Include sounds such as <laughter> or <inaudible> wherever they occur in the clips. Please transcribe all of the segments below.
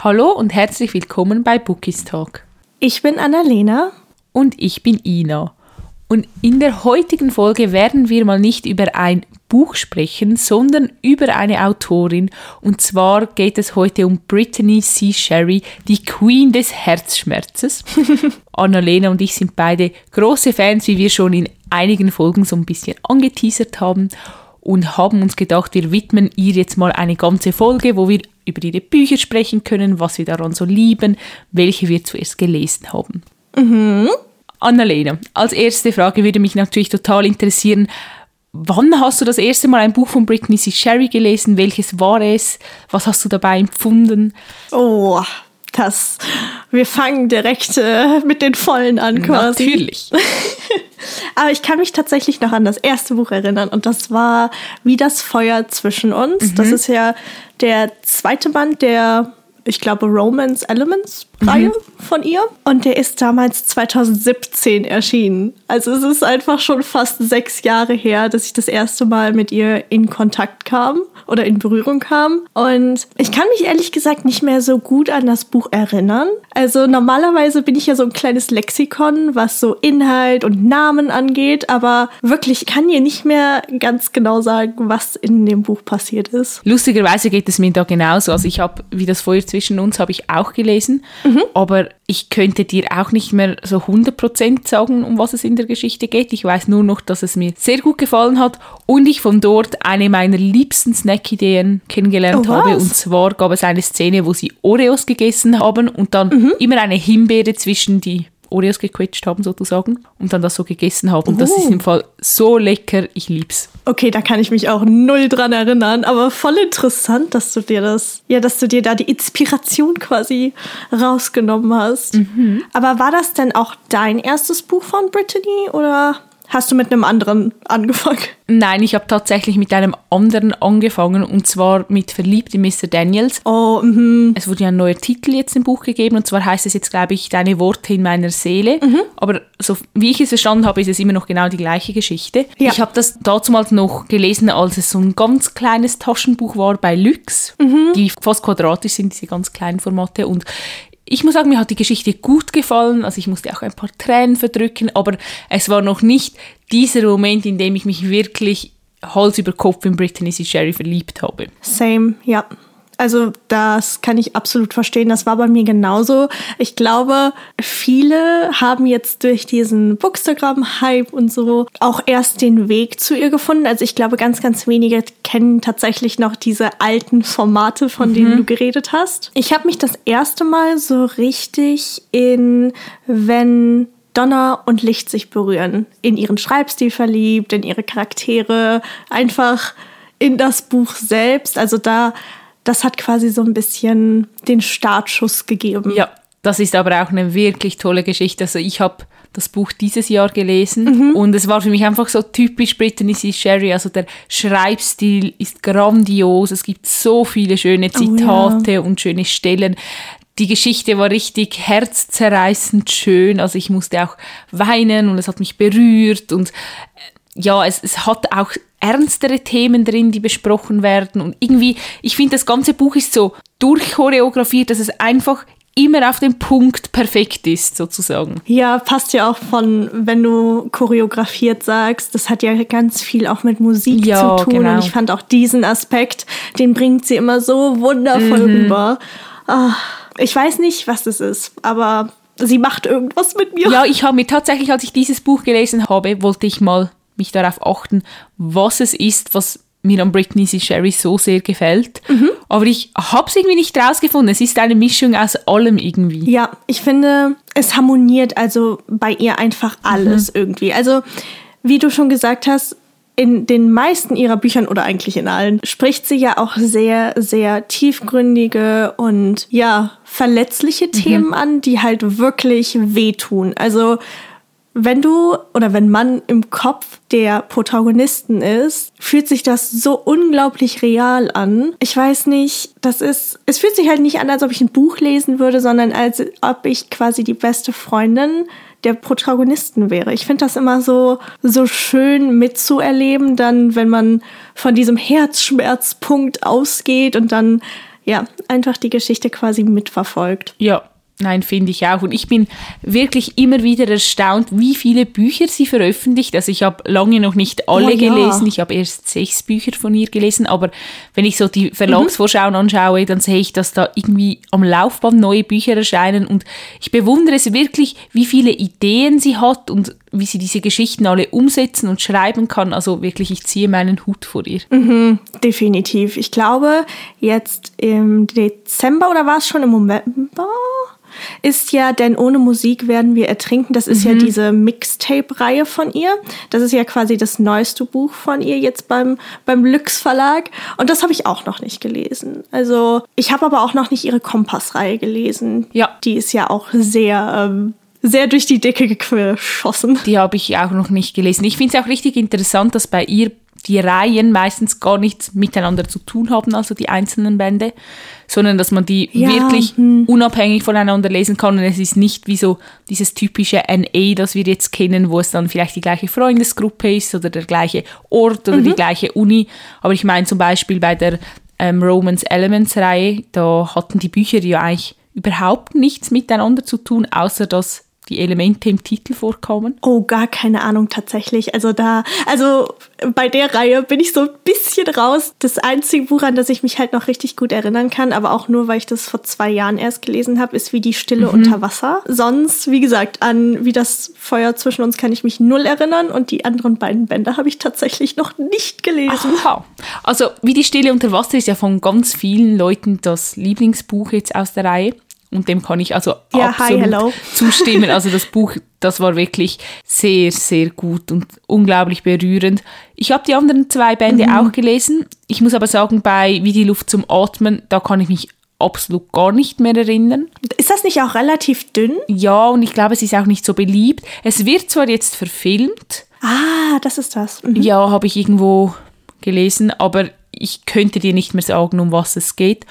Hallo und herzlich willkommen bei Bookies Talk. Ich bin Annalena. Und ich bin Ina. Und in der heutigen Folge werden wir mal nicht über ein Buch sprechen, sondern über eine Autorin. Und zwar geht es heute um Brittany C. Sherry, die Queen des Herzschmerzes. <laughs> Annalena und ich sind beide große Fans, wie wir schon in einigen Folgen so ein bisschen angeteasert haben und haben uns gedacht, wir widmen ihr jetzt mal eine ganze Folge, wo wir über ihre Bücher sprechen können, was wir daran so lieben, welche wir zuerst gelesen haben. Mhm. Annalena, als erste Frage würde mich natürlich total interessieren, wann hast du das erste Mal ein Buch von Britney C. Sherry gelesen? Welches war es? Was hast du dabei empfunden? Oh, das. Wir fangen direkt äh, mit den Vollen an, quasi. Natürlich. <laughs> Aber ich kann mich tatsächlich noch an das erste Buch erinnern und das war Wie das Feuer zwischen uns. Mhm. Das ist ja der zweite Band der ich glaube, Romance Elements Reihe mhm. von ihr. Und der ist damals 2017 erschienen. Also es ist einfach schon fast sechs Jahre her, dass ich das erste Mal mit ihr in Kontakt kam oder in Berührung kam. Und ich kann mich ehrlich gesagt nicht mehr so gut an das Buch erinnern. Also normalerweise bin ich ja so ein kleines Lexikon, was so Inhalt und Namen angeht, aber wirklich kann ihr nicht mehr ganz genau sagen, was in dem Buch passiert ist. Lustigerweise geht es mir da genauso. Also ich habe, wie das Feuer zwischen uns, habe ich auch gelesen, mhm. aber ich könnte dir auch nicht mehr so 100% sagen, um was es in der Geschichte geht. Ich weiß nur noch, dass es mir sehr gut gefallen hat und ich von dort eine meiner liebsten Snack-Ideen kennengelernt oh, habe. Und zwar gab es eine Szene, wo sie Oreos gegessen haben und dann mhm. immer eine Himbeere zwischen die Oreos gequetscht haben sozusagen und dann das so gegessen haben. Und das ist im Fall so lecker, ich lieb's. Okay, da kann ich mich auch null dran erinnern, aber voll interessant, dass du dir das, ja, dass du dir da die Inspiration quasi rausgenommen hast. Mhm. Aber war das denn auch dein erstes Buch von Brittany oder Hast du mit einem anderen angefangen? Nein, ich habe tatsächlich mit einem anderen angefangen und zwar mit Verliebt in Mr. Daniels. Oh, mhm. Es wurde ja ein neuer Titel jetzt im Buch gegeben und zwar heißt es jetzt, glaube ich, Deine Worte in meiner Seele. Mhm. Aber so wie ich es verstanden habe, ist es immer noch genau die gleiche Geschichte. Ja. Ich habe das damals noch gelesen, als es so ein ganz kleines Taschenbuch war bei Lux, mhm. die fast quadratisch sind, diese ganz kleinen Formate. Und ich muss sagen, mir hat die Geschichte gut gefallen. Also ich musste auch ein paar Tränen verdrücken, aber es war noch nicht dieser Moment, in dem ich mich wirklich Hals über Kopf in Brittany C. Sherry verliebt habe. Same, ja. Also das kann ich absolut verstehen. Das war bei mir genauso. Ich glaube, viele haben jetzt durch diesen Bookstagram-Hype und so auch erst den Weg zu ihr gefunden. Also ich glaube, ganz, ganz wenige kennen tatsächlich noch diese alten Formate, von mhm. denen du geredet hast. Ich habe mich das erste Mal so richtig in, wenn Donner und Licht sich berühren, in ihren Schreibstil verliebt, in ihre Charaktere, einfach in das Buch selbst. Also da das hat quasi so ein bisschen den Startschuss gegeben. Ja, das ist aber auch eine wirklich tolle Geschichte. Also ich habe das Buch dieses Jahr gelesen mhm. und es war für mich einfach so typisch Brittany C. Sherry. Also der Schreibstil ist grandios. Es gibt so viele schöne Zitate oh, ja. und schöne Stellen. Die Geschichte war richtig herzzerreißend schön. Also ich musste auch weinen und es hat mich berührt und ja, es, es hat auch ernstere Themen drin, die besprochen werden. Und irgendwie, ich finde, das ganze Buch ist so durchchoreografiert, dass es einfach immer auf den Punkt perfekt ist, sozusagen. Ja, passt ja auch von, wenn du choreografiert sagst, das hat ja ganz viel auch mit Musik ja, zu tun. Genau. Und ich fand auch diesen Aspekt, den bringt sie immer so wundervoll mhm. rüber. Oh, ich weiß nicht, was das ist, aber sie macht irgendwas mit mir. Ja, ich habe mir tatsächlich, als ich dieses Buch gelesen habe, wollte ich mal mich darauf achten, was es ist, was mir an Britney C. Sherry so sehr gefällt. Mhm. Aber ich habe es irgendwie nicht rausgefunden. Es ist eine Mischung aus allem irgendwie. Ja, ich finde, es harmoniert also bei ihr einfach alles mhm. irgendwie. Also, wie du schon gesagt hast, in den meisten ihrer Büchern oder eigentlich in allen spricht sie ja auch sehr, sehr tiefgründige und ja, verletzliche mhm. Themen an, die halt wirklich wehtun. Also wenn du oder wenn man im Kopf der Protagonisten ist, fühlt sich das so unglaublich real an. Ich weiß nicht, das ist, es fühlt sich halt nicht an, als ob ich ein Buch lesen würde, sondern als ob ich quasi die beste Freundin der Protagonisten wäre. Ich finde das immer so, so schön mitzuerleben, dann, wenn man von diesem Herzschmerzpunkt ausgeht und dann ja, einfach die Geschichte quasi mitverfolgt. Ja, Nein, finde ich auch. Und ich bin wirklich immer wieder erstaunt, wie viele Bücher sie veröffentlicht. Also ich habe lange noch nicht alle oh, ja. gelesen. Ich habe erst sechs Bücher von ihr gelesen. Aber wenn ich so die Verlagsvorschauen mhm. anschaue, dann sehe ich, dass da irgendwie am Laufband neue Bücher erscheinen. Und ich bewundere es wirklich, wie viele Ideen sie hat und wie sie diese Geschichten alle umsetzen und schreiben kann. Also wirklich, ich ziehe meinen Hut vor ihr. Mhm, definitiv. Ich glaube, jetzt im Dezember oder war es schon im November? Ist ja Denn ohne Musik werden wir ertrinken. Das ist mhm. ja diese Mixtape-Reihe von ihr. Das ist ja quasi das neueste Buch von ihr jetzt beim, beim Lüx Verlag. Und das habe ich auch noch nicht gelesen. Also ich habe aber auch noch nicht ihre Kompass-Reihe gelesen. Ja. Die ist ja auch sehr... Ähm, sehr durch die Decke geschossen. Die habe ich auch noch nicht gelesen. Ich finde es auch richtig interessant, dass bei ihr die Reihen meistens gar nichts miteinander zu tun haben, also die einzelnen Bände, sondern dass man die ja, wirklich hm. unabhängig voneinander lesen kann und es ist nicht wie so dieses typische NA, das wir jetzt kennen, wo es dann vielleicht die gleiche Freundesgruppe ist oder der gleiche Ort oder mhm. die gleiche Uni. Aber ich meine zum Beispiel bei der ähm, Romance Elements Reihe, da hatten die Bücher ja eigentlich überhaupt nichts miteinander zu tun, außer dass die Elemente im Titel vorkommen? Oh, gar keine Ahnung tatsächlich. Also da, also bei der Reihe bin ich so ein bisschen raus. Das einzige Buch, an das ich mich halt noch richtig gut erinnern kann, aber auch nur, weil ich das vor zwei Jahren erst gelesen habe, ist wie die Stille mhm. unter Wasser. Sonst, wie gesagt, an wie das Feuer zwischen uns kann ich mich null erinnern und die anderen beiden Bände habe ich tatsächlich noch nicht gelesen. Aha. Also wie die Stille unter Wasser ist ja von ganz vielen Leuten das Lieblingsbuch jetzt aus der Reihe. Und dem kann ich also ja, absolut hi, <laughs> zustimmen. Also das Buch, das war wirklich sehr, sehr gut und unglaublich berührend. Ich habe die anderen zwei Bände mhm. auch gelesen. Ich muss aber sagen, bei Wie die Luft zum Atmen, da kann ich mich absolut gar nicht mehr erinnern. Ist das nicht auch relativ dünn? Ja, und ich glaube, es ist auch nicht so beliebt. Es wird zwar jetzt verfilmt. Ah, das ist das. Mhm. Ja, habe ich irgendwo gelesen, aber ich könnte dir nicht mehr sagen, um was es geht.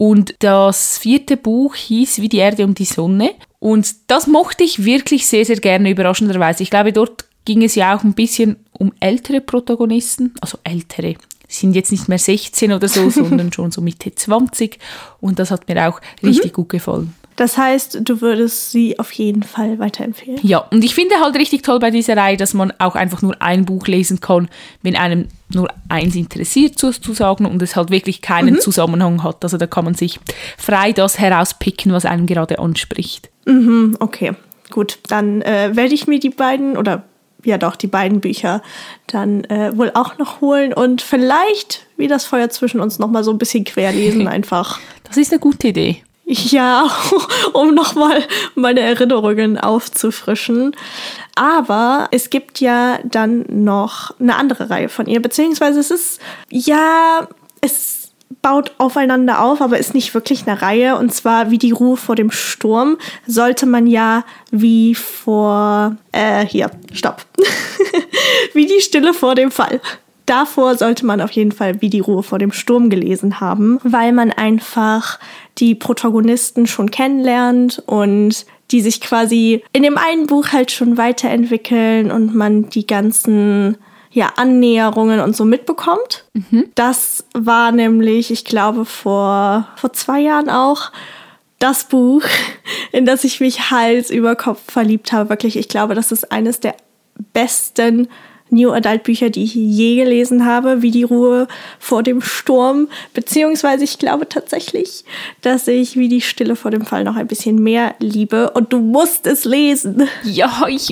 Und das vierte Buch hieß Wie die Erde um die Sonne. Und das mochte ich wirklich sehr, sehr gerne, überraschenderweise. Ich glaube, dort ging es ja auch ein bisschen um ältere Protagonisten, also ältere, sind jetzt nicht mehr 16 oder so, <laughs> sondern schon so Mitte 20. Und das hat mir auch richtig mhm. gut gefallen. Das heißt, du würdest sie auf jeden Fall weiterempfehlen. Ja, und ich finde halt richtig toll bei dieser Reihe, dass man auch einfach nur ein Buch lesen kann, wenn einem nur eins interessiert sozusagen und es halt wirklich keinen mhm. Zusammenhang hat. Also da kann man sich frei das herauspicken, was einem gerade anspricht. Mhm, okay, gut. Dann äh, werde ich mir die beiden oder ja doch die beiden Bücher dann äh, wohl auch noch holen und vielleicht wie das Feuer zwischen uns noch mal so ein bisschen querlesen <laughs> einfach. Das ist eine gute Idee. Ja, <laughs> um nochmal meine Erinnerungen aufzufrischen. Aber es gibt ja dann noch eine andere Reihe von ihr, beziehungsweise es ist, ja, es baut aufeinander auf, aber ist nicht wirklich eine Reihe. Und zwar wie die Ruhe vor dem Sturm sollte man ja wie vor, äh, hier, stopp. <laughs> wie die Stille vor dem Fall davor sollte man auf jeden Fall Wie die Ruhe vor dem Sturm gelesen haben, weil man einfach die Protagonisten schon kennenlernt und die sich quasi in dem einen Buch halt schon weiterentwickeln und man die ganzen ja, Annäherungen und so mitbekommt. Mhm. Das war nämlich, ich glaube, vor, vor zwei Jahren auch das Buch, <laughs> in das ich mich Hals über Kopf verliebt habe. Wirklich, ich glaube, das ist eines der besten New Adult Bücher, die ich je gelesen habe, wie die Ruhe vor dem Sturm. Beziehungsweise ich glaube tatsächlich, dass ich wie die Stille vor dem Fall noch ein bisschen mehr liebe. Und du musst es lesen. Ja, ich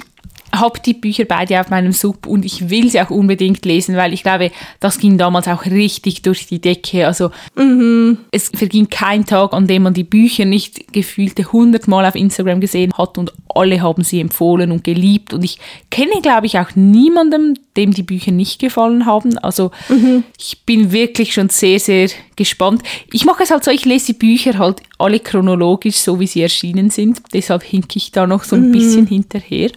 habe die Bücher beide auf meinem Sub und ich will sie auch unbedingt lesen, weil ich glaube, das ging damals auch richtig durch die Decke. Also mhm. es verging kein Tag, an dem man die Bücher nicht gefühlte hundertmal auf Instagram gesehen hat und alle haben sie empfohlen und geliebt. Und ich kenne, glaube ich, auch niemanden, dem die Bücher nicht gefallen haben. Also mhm. ich bin wirklich schon sehr, sehr gespannt. Ich mache es halt so, ich lese die Bücher halt alle chronologisch, so wie sie erschienen sind. Deshalb hinke ich da noch so ein mhm. bisschen hinterher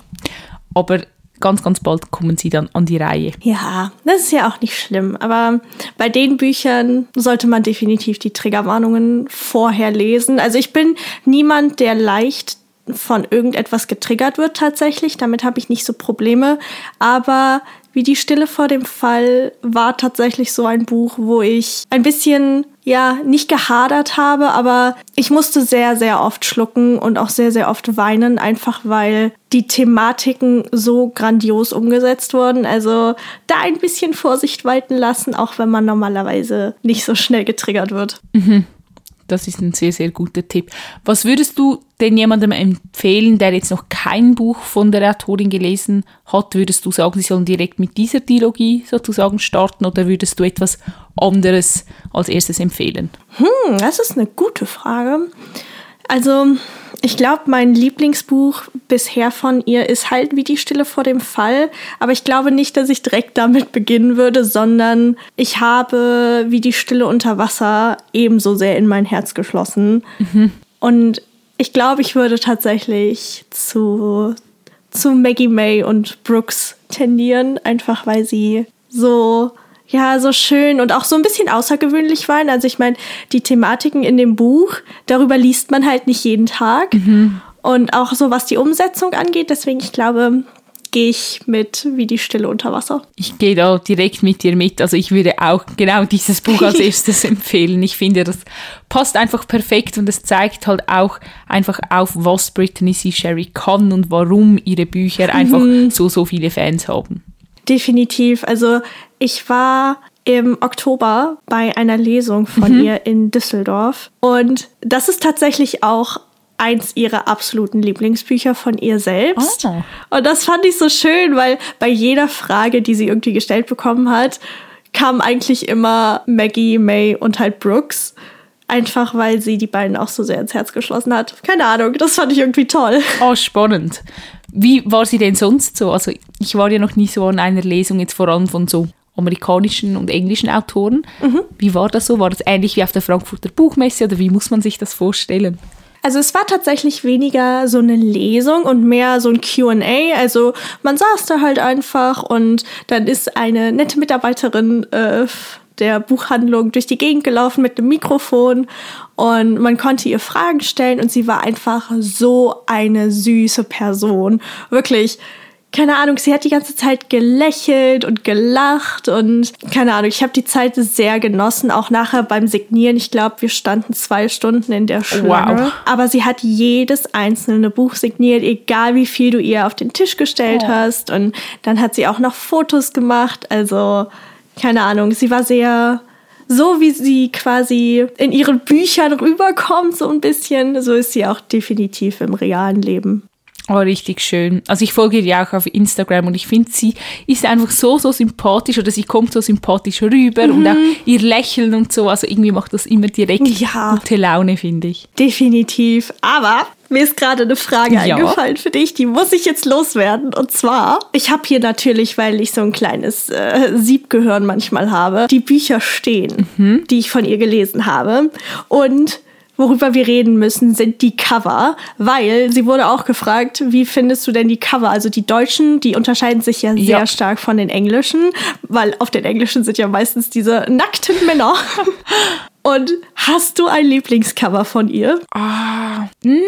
aber ganz, ganz bald kommen sie dann an die Reihe. Ja, das ist ja auch nicht schlimm. Aber bei den Büchern sollte man definitiv die Triggerwarnungen vorher lesen. Also ich bin niemand, der leicht von irgendetwas getriggert wird tatsächlich. Damit habe ich nicht so Probleme. Aber Wie die Stille vor dem Fall war tatsächlich so ein Buch, wo ich ein bisschen, ja, nicht gehadert habe, aber ich musste sehr, sehr oft schlucken und auch sehr, sehr oft weinen, einfach weil die Thematiken so grandios umgesetzt wurden. Also da ein bisschen Vorsicht walten lassen, auch wenn man normalerweise nicht so schnell getriggert wird. Mhm. Das ist ein sehr, sehr guter Tipp. Was würdest du denn jemandem empfehlen, der jetzt noch kein Buch von der Autorin gelesen hat? Würdest du sagen, sie sollen direkt mit dieser Dialogie sozusagen starten oder würdest du etwas anderes als erstes empfehlen? Hm, das ist eine gute Frage. Also, ich glaube, mein Lieblingsbuch bisher von ihr ist halt wie die Stille vor dem Fall. Aber ich glaube nicht, dass ich direkt damit beginnen würde, sondern ich habe wie die Stille unter Wasser ebenso sehr in mein Herz geschlossen. Mhm. Und ich glaube, ich würde tatsächlich zu, zu Maggie May und Brooks tendieren, einfach weil sie so ja, so schön und auch so ein bisschen außergewöhnlich waren. Also ich meine, die Thematiken in dem Buch, darüber liest man halt nicht jeden Tag. Mhm. Und auch so, was die Umsetzung angeht. Deswegen, ich glaube, gehe ich mit wie die Stille unter Wasser. Ich gehe da direkt mit dir mit. Also ich würde auch genau dieses Buch als <laughs> erstes empfehlen. Ich finde, das passt einfach perfekt und es zeigt halt auch einfach auf, was Brittany C. Sherry kann und warum ihre Bücher einfach mhm. so, so viele Fans haben. Definitiv. Also ich war im Oktober bei einer Lesung von mhm. ihr in Düsseldorf. Und das ist tatsächlich auch eins ihrer absoluten Lieblingsbücher von ihr selbst. Oh. Und das fand ich so schön, weil bei jeder Frage, die sie irgendwie gestellt bekommen hat, kam eigentlich immer Maggie, May und halt Brooks. Einfach weil sie die beiden auch so sehr ins Herz geschlossen hat. Keine Ahnung, das fand ich irgendwie toll. Oh, spannend. Wie war sie denn sonst so? Also ich war ja noch nie so an einer Lesung, jetzt vor allem von so amerikanischen und englischen Autoren. Mhm. Wie war das so? War das ähnlich wie auf der Frankfurter Buchmesse oder wie muss man sich das vorstellen? Also es war tatsächlich weniger so eine Lesung und mehr so ein QA. Also man saß da halt einfach und dann ist eine nette Mitarbeiterin äh, der Buchhandlung durch die Gegend gelaufen mit einem Mikrofon und man konnte ihr Fragen stellen und sie war einfach so eine süße Person. Wirklich keine Ahnung, sie hat die ganze Zeit gelächelt und gelacht und keine Ahnung, ich habe die Zeit sehr genossen, auch nachher beim Signieren. Ich glaube, wir standen zwei Stunden in der Schlange. Wow. Aber sie hat jedes einzelne Buch signiert, egal wie viel du ihr auf den Tisch gestellt oh. hast. Und dann hat sie auch noch Fotos gemacht. Also, keine Ahnung, sie war sehr so wie sie quasi in ihren Büchern rüberkommt, so ein bisschen, so ist sie auch definitiv im realen Leben. Oh, richtig schön. Also ich folge ihr auch auf Instagram und ich finde, sie ist einfach so, so sympathisch oder sie kommt so sympathisch rüber mhm. und auch ihr Lächeln und so. Also irgendwie macht das immer direkt ja. gute Laune, finde ich. Definitiv. Aber mir ist gerade eine Frage ja. eingefallen für dich, die muss ich jetzt loswerden. Und zwar, ich habe hier natürlich, weil ich so ein kleines äh, Siebgehirn manchmal habe, die Bücher stehen, mhm. die ich von ihr gelesen habe. Und worüber wir reden müssen, sind die Cover, weil sie wurde auch gefragt, wie findest du denn die Cover? Also die deutschen, die unterscheiden sich ja sehr ja. stark von den englischen, weil auf den englischen sind ja meistens diese nackten Männer. <laughs> Und hast du ein Lieblingscover von ihr? Ah, mh, hm,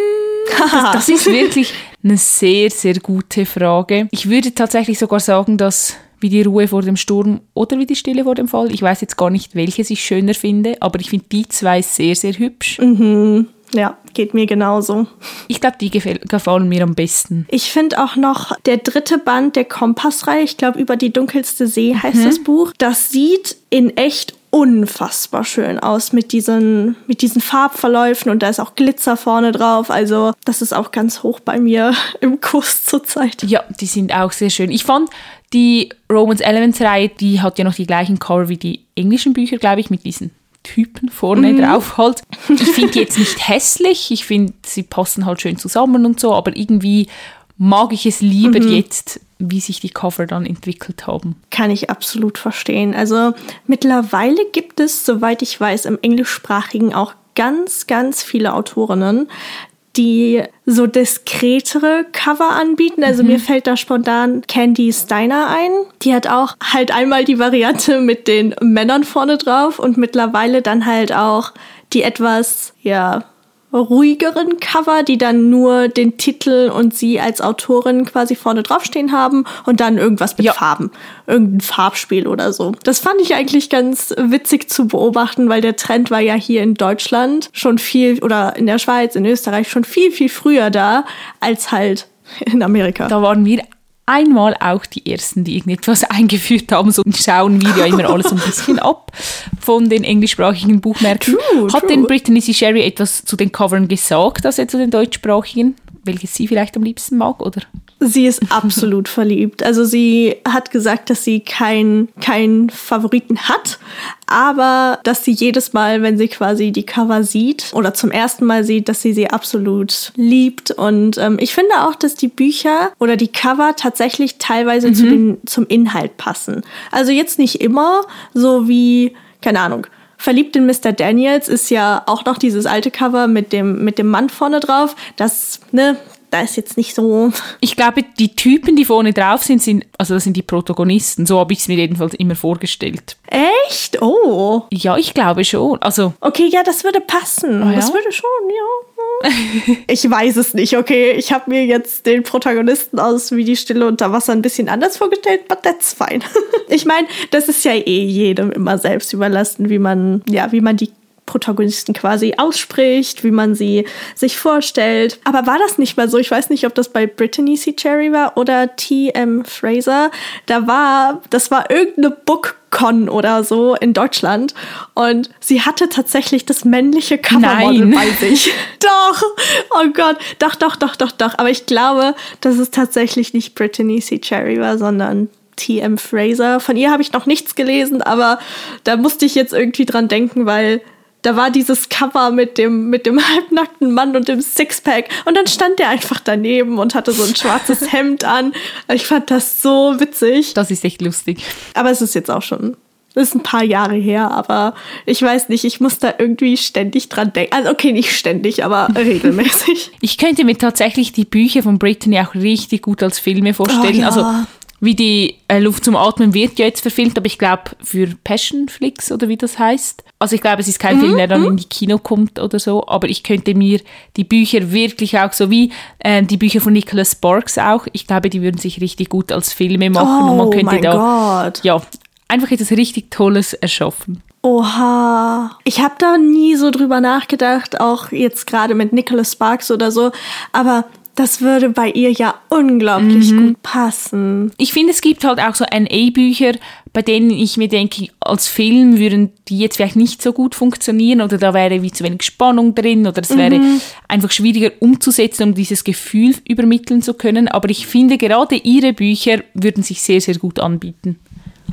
das, das <laughs> ist wirklich eine sehr, sehr gute Frage. Ich würde tatsächlich sogar sagen, dass wie die Ruhe vor dem Sturm oder wie die Stille vor dem Fall. Ich weiß jetzt gar nicht, welches ich schöner finde, aber ich finde die zwei sehr, sehr hübsch. Mhm. Ja, geht mir genauso. Ich glaube, die gefallen mir am besten. Ich finde auch noch der dritte Band der Kompassreihe, ich glaube, über die dunkelste See heißt mhm. das Buch. Das sieht in echt unfassbar schön aus mit diesen, mit diesen Farbverläufen und da ist auch Glitzer vorne drauf. Also, das ist auch ganz hoch bei mir <laughs> im Kurs zurzeit. Ja, die sind auch sehr schön. Ich fand die Romans Elements Reihe, die hat ja noch die gleichen Cover wie die englischen Bücher, glaube ich, mit diesen Typen vorne mhm. drauf halt. Ich finde die jetzt nicht <laughs> hässlich, ich finde, sie passen halt schön zusammen und so, aber irgendwie mag ich es lieber mhm. jetzt, wie sich die Cover dann entwickelt haben. Kann ich absolut verstehen. Also mittlerweile gibt es, soweit ich weiß, im englischsprachigen auch ganz, ganz viele Autorinnen, die so diskretere Cover anbieten. Also mhm. mir fällt da spontan Candy Steiner ein. Die hat auch halt einmal die Variante mit den Männern vorne drauf und mittlerweile dann halt auch die etwas, ja, ruhigeren Cover, die dann nur den Titel und sie als Autorin quasi vorne draufstehen haben und dann irgendwas mit Ja. Farben, irgendein Farbspiel oder so. Das fand ich eigentlich ganz witzig zu beobachten, weil der Trend war ja hier in Deutschland schon viel oder in der Schweiz, in Österreich schon viel, viel früher da als halt in Amerika. Da waren wir einmal auch die Ersten, die irgendetwas <laughs> eingeführt haben. So schauen wir ja immer alles ein <laughs> bisschen ab von den englischsprachigen Buchmärkten. True, Hat true. denn Brittany C. Sherry etwas zu den Covern gesagt, also zu den deutschsprachigen? Welches sie vielleicht am liebsten mag, oder? Sie ist <laughs> absolut verliebt. Also sie hat gesagt, dass sie keinen keinen Favoriten hat, aber dass sie jedes Mal, wenn sie quasi die Cover sieht oder zum ersten Mal sieht, dass sie sie absolut liebt. Und ähm, ich finde auch, dass die Bücher oder die Cover tatsächlich teilweise zu den, zum Inhalt passen. Also jetzt nicht immer, so wie, keine Ahnung. Verliebt in Mr. Daniels ist ja auch noch dieses alte Cover mit dem, mit dem Mann vorne drauf. Das, ne, da ist jetzt nicht so Ich glaube, die Typen, die vorne drauf sind, sind also das sind die Protagonisten. So habe ich es mir jedenfalls immer vorgestellt. Echt? Oh. Ja, ich glaube schon. Also Okay, ja, das würde passen. Oh ja? Das würde schon, ja. <laughs> ich weiß es nicht, okay. Ich habe mir jetzt den Protagonisten aus Wie die Stille unter Wasser ein bisschen anders vorgestellt, but that's fine. <laughs> ich meine, das ist ja eh jedem immer selbst überlassen, wie man, ja, wie man die Protagonisten quasi ausspricht, wie man sie sich vorstellt. Aber war das nicht mal so? Ich weiß nicht, ob das bei Brittany C. Cherry war oder T.M. Fraser. Da war, das war irgendeine BookCon oder so in Deutschland und sie hatte tatsächlich das männliche Covermodel Nein. bei sich. <laughs> doch! Oh Gott, doch, doch, doch, doch, doch. Aber ich glaube, dass es tatsächlich nicht Brittany C. Cherry war, sondern T.M. Fraser. Von ihr habe ich noch nichts gelesen, aber da musste ich jetzt irgendwie dran denken, weil da war dieses Cover mit dem, mit dem <laughs> halbnackten Mann und dem Sixpack und dann stand der einfach daneben und hatte so ein schwarzes <laughs> Hemd an. Ich fand das so witzig. das ist echt lustig. Aber es ist jetzt auch schon, das ist ein paar Jahre her, aber ich weiß nicht, ich muss da irgendwie ständig dran denken. Also okay, nicht ständig, aber <laughs> regelmäßig. Ich könnte mir tatsächlich die Bücher von Brittany auch richtig gut als Filme vorstellen. Oh, ja. Also wie die äh, Luft zum Atmen wird ja jetzt verfilmt, aber ich glaube für Passionflix oder wie das heißt. Also ich glaube, es ist kein Film, der dann in die Kino kommt oder so, aber ich könnte mir die Bücher wirklich auch, so wie äh, die Bücher von Nicholas Sparks auch, ich glaube, die würden sich richtig gut als Filme machen und man Oh könnte da Gott. ja einfach etwas richtig Tolles erschaffen. Oha. Ich habe da nie so drüber nachgedacht, auch jetzt gerade mit Nicholas Sparks oder so, aber das würde bei ihr ja unglaublich gut passen. Ich finde, es gibt halt auch so NA-Bücher, bei denen ich mir denke, als Film würden die jetzt vielleicht nicht so gut funktionieren oder da wäre wie zu wenig Spannung drin oder es wäre einfach schwieriger umzusetzen, um dieses Gefühl übermitteln zu können. Aber ich finde, gerade ihre Bücher würden sich sehr, sehr gut anbieten.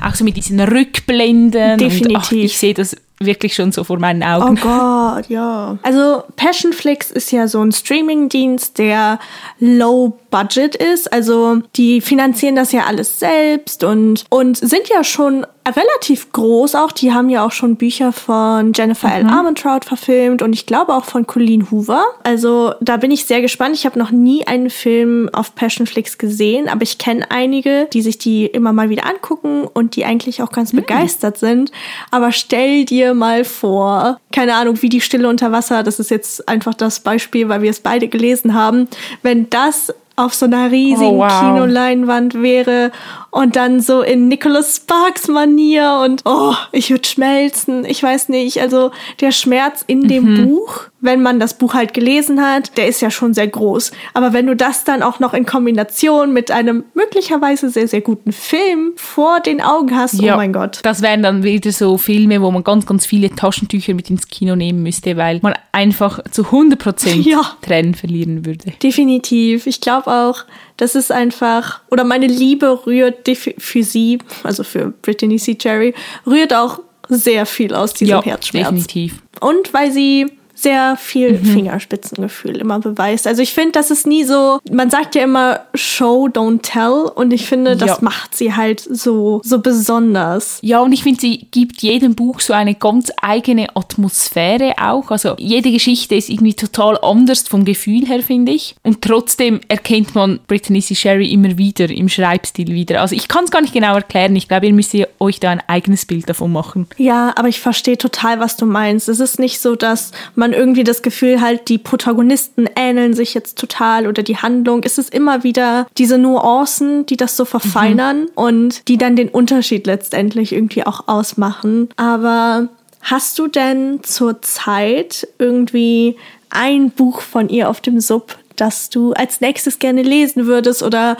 Auch so mit diesen Rückblenden. Und, ach, Definitiv. ich sehe das wirklich schon so vor meinen Oh Augen. Gott, ja. Also Passionflix ist ja so ein Streamingdienst, der low budget ist. Also die finanzieren das ja alles selbst und, und sind ja schon relativ groß auch. Die haben ja auch schon Bücher von Jennifer L. Armentrout verfilmt und ich glaube auch von Colleen Hoover. Also da bin ich sehr gespannt. Ich habe noch nie einen Film auf Passionflix gesehen, aber ich kenne einige, die sich die immer mal wieder angucken und die eigentlich auch ganz begeistert sind. Aber stell dir mal vor, keine Ahnung, wie die Stille unter Wasser, das ist jetzt einfach das Beispiel, weil wir es beide gelesen haben, wenn das auf so einer riesigen Oh, wow. Kinoleinwand wäre und dann so in Nicholas Sparks Manier und oh, ich würde schmelzen. Ich weiß nicht, also der Schmerz in dem Mhm. Buch, wenn man das Buch halt gelesen hat, der ist ja schon sehr groß. Aber wenn du das dann auch noch in Kombination mit einem möglicherweise sehr, sehr guten Film vor den Augen hast, oh mein Gott. Das wären dann wieder so Filme, wo man ganz, ganz viele Taschentücher mit ins Kino nehmen müsste, weil man einfach zu 100% <laughs> Ja. Tränen verlieren würde. Definitiv. Ich glaube auch, das ist einfach, oder meine Liebe rührt für sie, also für Brittany C. Cherry, rührt auch sehr viel aus diesem ja, Herzschmerz. definitiv. Und weil sie sehr viel Fingerspitzengefühl immer beweist. Also ich finde, das ist nie so, man sagt ja immer Show, don't tell und ich finde, das Ja. macht sie halt so, so besonders. Ja, und ich finde, sie gibt jedem Buch so eine ganz eigene Atmosphäre auch. Also jede Geschichte ist irgendwie total anders vom Gefühl her, finde ich. Und trotzdem erkennt man Brittany C. Sherry immer wieder im Schreibstil wieder. Also ich kann es gar nicht genau erklären. Ich glaube, ihr müsst ihr euch da ein eigenes Bild davon machen. Ja, aber ich verstehe total, was du meinst. Es ist nicht so, dass man man irgendwie das Gefühl hat, die Protagonisten ähneln sich jetzt total oder die Handlung. Es ist immer wieder diese Nuancen, die das so verfeinern mhm. und die dann den Unterschied letztendlich irgendwie auch ausmachen. Aber hast du denn zur Zeit irgendwie ein Buch von ihr auf dem Sub, das du als nächstes gerne lesen würdest oder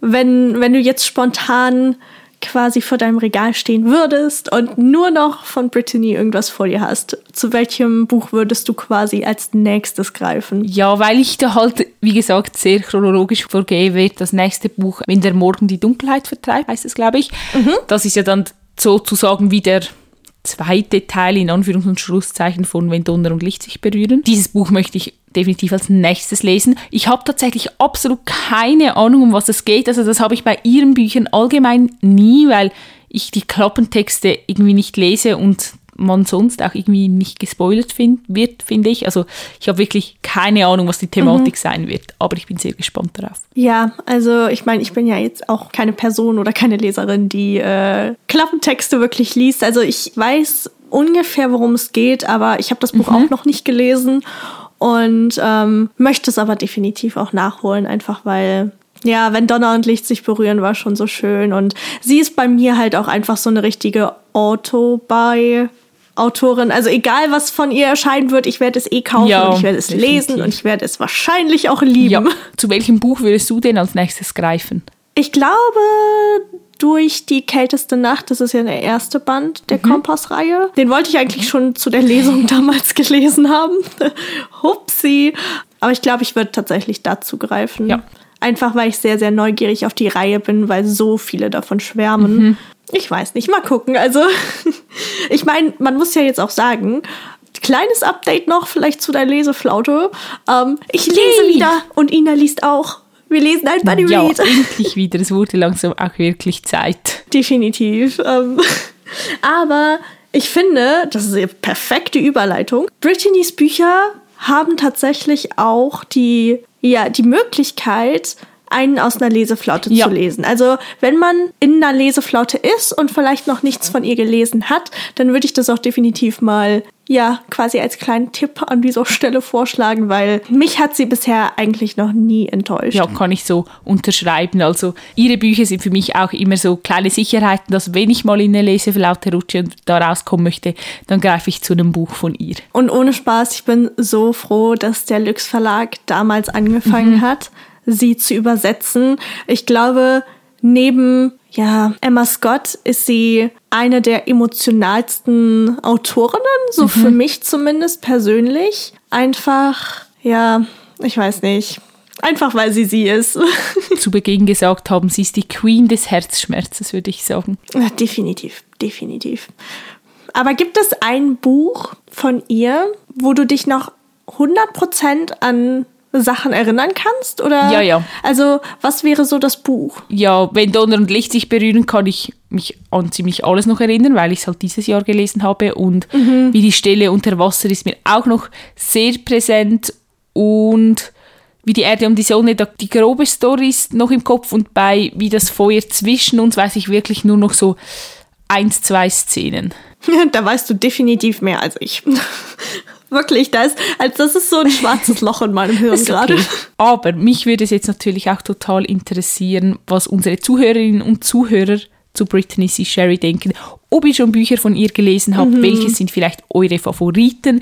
wenn, wenn du jetzt spontan quasi vor deinem Regal stehen würdest und nur noch von Brittany irgendwas vor dir hast, zu welchem Buch würdest du quasi als nächstes greifen? Ja, weil ich da halt, wie gesagt, sehr chronologisch vorgehe, wird das nächste Buch, wenn der Morgen die Dunkelheit vertreibt, heißt es, glaube ich. Mhm. Das ist ja dann sozusagen wie der zweite Teil in Anführungs- und Schlusszeichen von Wenn Donner und Licht sich berühren. Dieses Buch möchte ich definitiv als nächstes lesen. Ich habe tatsächlich absolut keine Ahnung, um was es geht. Also das habe ich bei ihren Büchern allgemein nie, weil ich die Klappentexte irgendwie nicht lese und man sonst auch irgendwie nicht gespoilert find, wird, finde ich. Also ich habe wirklich keine Ahnung, was die Thematik mhm. sein wird, aber ich bin sehr gespannt darauf. Ja, also ich meine, ich bin ja jetzt auch keine Person oder keine Leserin, die äh, Klappentexte wirklich liest. Also ich weiß ungefähr, worum es geht, aber ich habe das Buch mhm. auch noch nicht gelesen und ähm, möchte es aber definitiv auch nachholen, einfach weil ja, wenn Donner und Licht sich berühren, war schon so schön. Und sie ist bei mir halt auch einfach so eine richtige Autobei Autorin. Also egal, was von ihr erscheinen wird, ich werde es eh kaufen ja, und ich werde es definitiv. lesen und ich werde es wahrscheinlich auch lieben. Ja. Zu welchem Buch würdest du denn als nächstes greifen? Ich glaube, durch die kälteste Nacht, das ist ja der erste Band der mhm. Kompass-Reihe. Den wollte ich eigentlich schon zu der Lesung <laughs> damals gelesen haben. <laughs> Hupsi. Aber ich glaube, ich würde tatsächlich dazu greifen. Ja. Einfach weil ich sehr, sehr neugierig auf die Reihe bin, weil so viele davon schwärmen. Mhm. Ich weiß nicht, mal gucken. Also, <laughs> ich meine, man muss ja jetzt auch sagen, kleines Update noch vielleicht zu der Leseflaute. Ähm, ich lese Yay. wieder und Ina liest auch. Wir lesen ein Buddy Ja, endlich wieder. Es wurde langsam auch wirklich Zeit. Definitiv. Ähm, <laughs> aber ich finde, das ist eine perfekte Überleitung. Brittany's Bücher haben tatsächlich auch die, ja, die Möglichkeit, einen aus einer Leseflaute ja. zu lesen. Also wenn man in einer Leseflaute ist und vielleicht noch nichts von ihr gelesen hat, dann würde ich das auch definitiv mal ja quasi als kleinen Tipp an dieser Stelle vorschlagen, weil mich hat sie bisher eigentlich noch nie enttäuscht. Ja, kann ich so unterschreiben. Also ihre Bücher sind für mich auch immer so kleine Sicherheiten, dass wenn ich mal in eine Leseflaute rutsche und da rauskommen möchte, dann greife ich zu einem Buch von ihr. Und ohne Spaß, ich bin so froh, dass der Lux Verlag damals angefangen mhm. hat sie zu übersetzen. Ich glaube, neben ja, Emma Scott ist sie eine der emotionalsten Autorinnen, so mhm. für mich zumindest persönlich. Einfach, ja, ich weiß nicht. Einfach weil sie sie ist. <laughs> Zu Beginn gesagt haben, sie ist die Queen des Herzschmerzes, würde ich sagen. Ja, definitiv, definitiv. Aber gibt es ein Buch von ihr, wo du dich noch 100% an Sachen erinnern kannst? Oder? Ja, ja. Also, was wäre so das Buch? Ja, wenn Donner und Licht sich berühren, kann ich mich an ziemlich alles noch erinnern, weil ich es halt dieses Jahr gelesen habe. Und mhm. wie die Stelle unter Wasser ist mir auch noch sehr präsent. Und wie die Erde und die Sonne, die grobe Story ist noch im Kopf. Und bei wie das Feuer zwischen uns weiß ich wirklich nur noch so eins, zwei Szenen. <laughs> da weißt du definitiv mehr als ich. <laughs> Wirklich, das, als das ist so ein schwarzes Loch in meinem Hirn gerade. Okay. Aber mich würde es jetzt natürlich auch total interessieren, was unsere Zuhörerinnen und Zuhörer zu Brittany C. Sherry denken. Ob ihr schon Bücher von ihr gelesen habt, mhm. welche sind vielleicht eure Favoriten?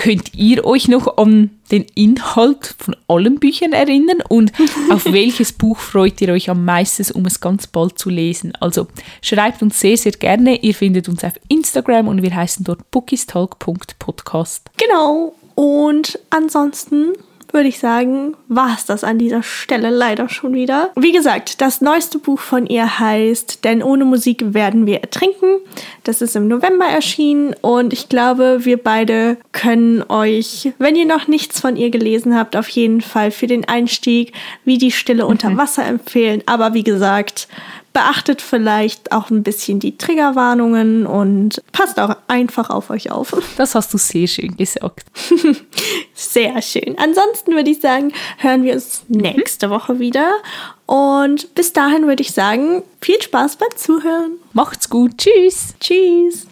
Könnt ihr euch noch an den Inhalt von allen Büchern erinnern und <laughs> auf welches Buch freut ihr euch am meisten, um es ganz bald zu lesen? Also schreibt uns sehr, sehr gerne. Ihr findet uns auf Instagram und wir heißen dort bookistalk.podcast. Genau. Und ansonsten würde ich sagen, war es das an dieser Stelle leider schon wieder. Wie gesagt, das neueste Buch von ihr heißt Denn ohne Musik werden wir ertrinken. Das ist im November erschienen und ich glaube, wir beide können euch, wenn ihr noch nichts von ihr gelesen habt, auf jeden Fall für den Einstieg wie die Stille unter mhm. Wasser empfehlen. Aber wie gesagt, beachtet vielleicht auch ein bisschen die Triggerwarnungen und passt auch einfach auf euch auf. <laughs> Das hast du sehr schön gesagt. sehr schön. Ansonsten würde ich sagen, hören wir uns nächste Woche wieder. Und bis dahin würde ich sagen, viel Spaß beim Zuhören. Macht's gut. Tschüss. Tschüss.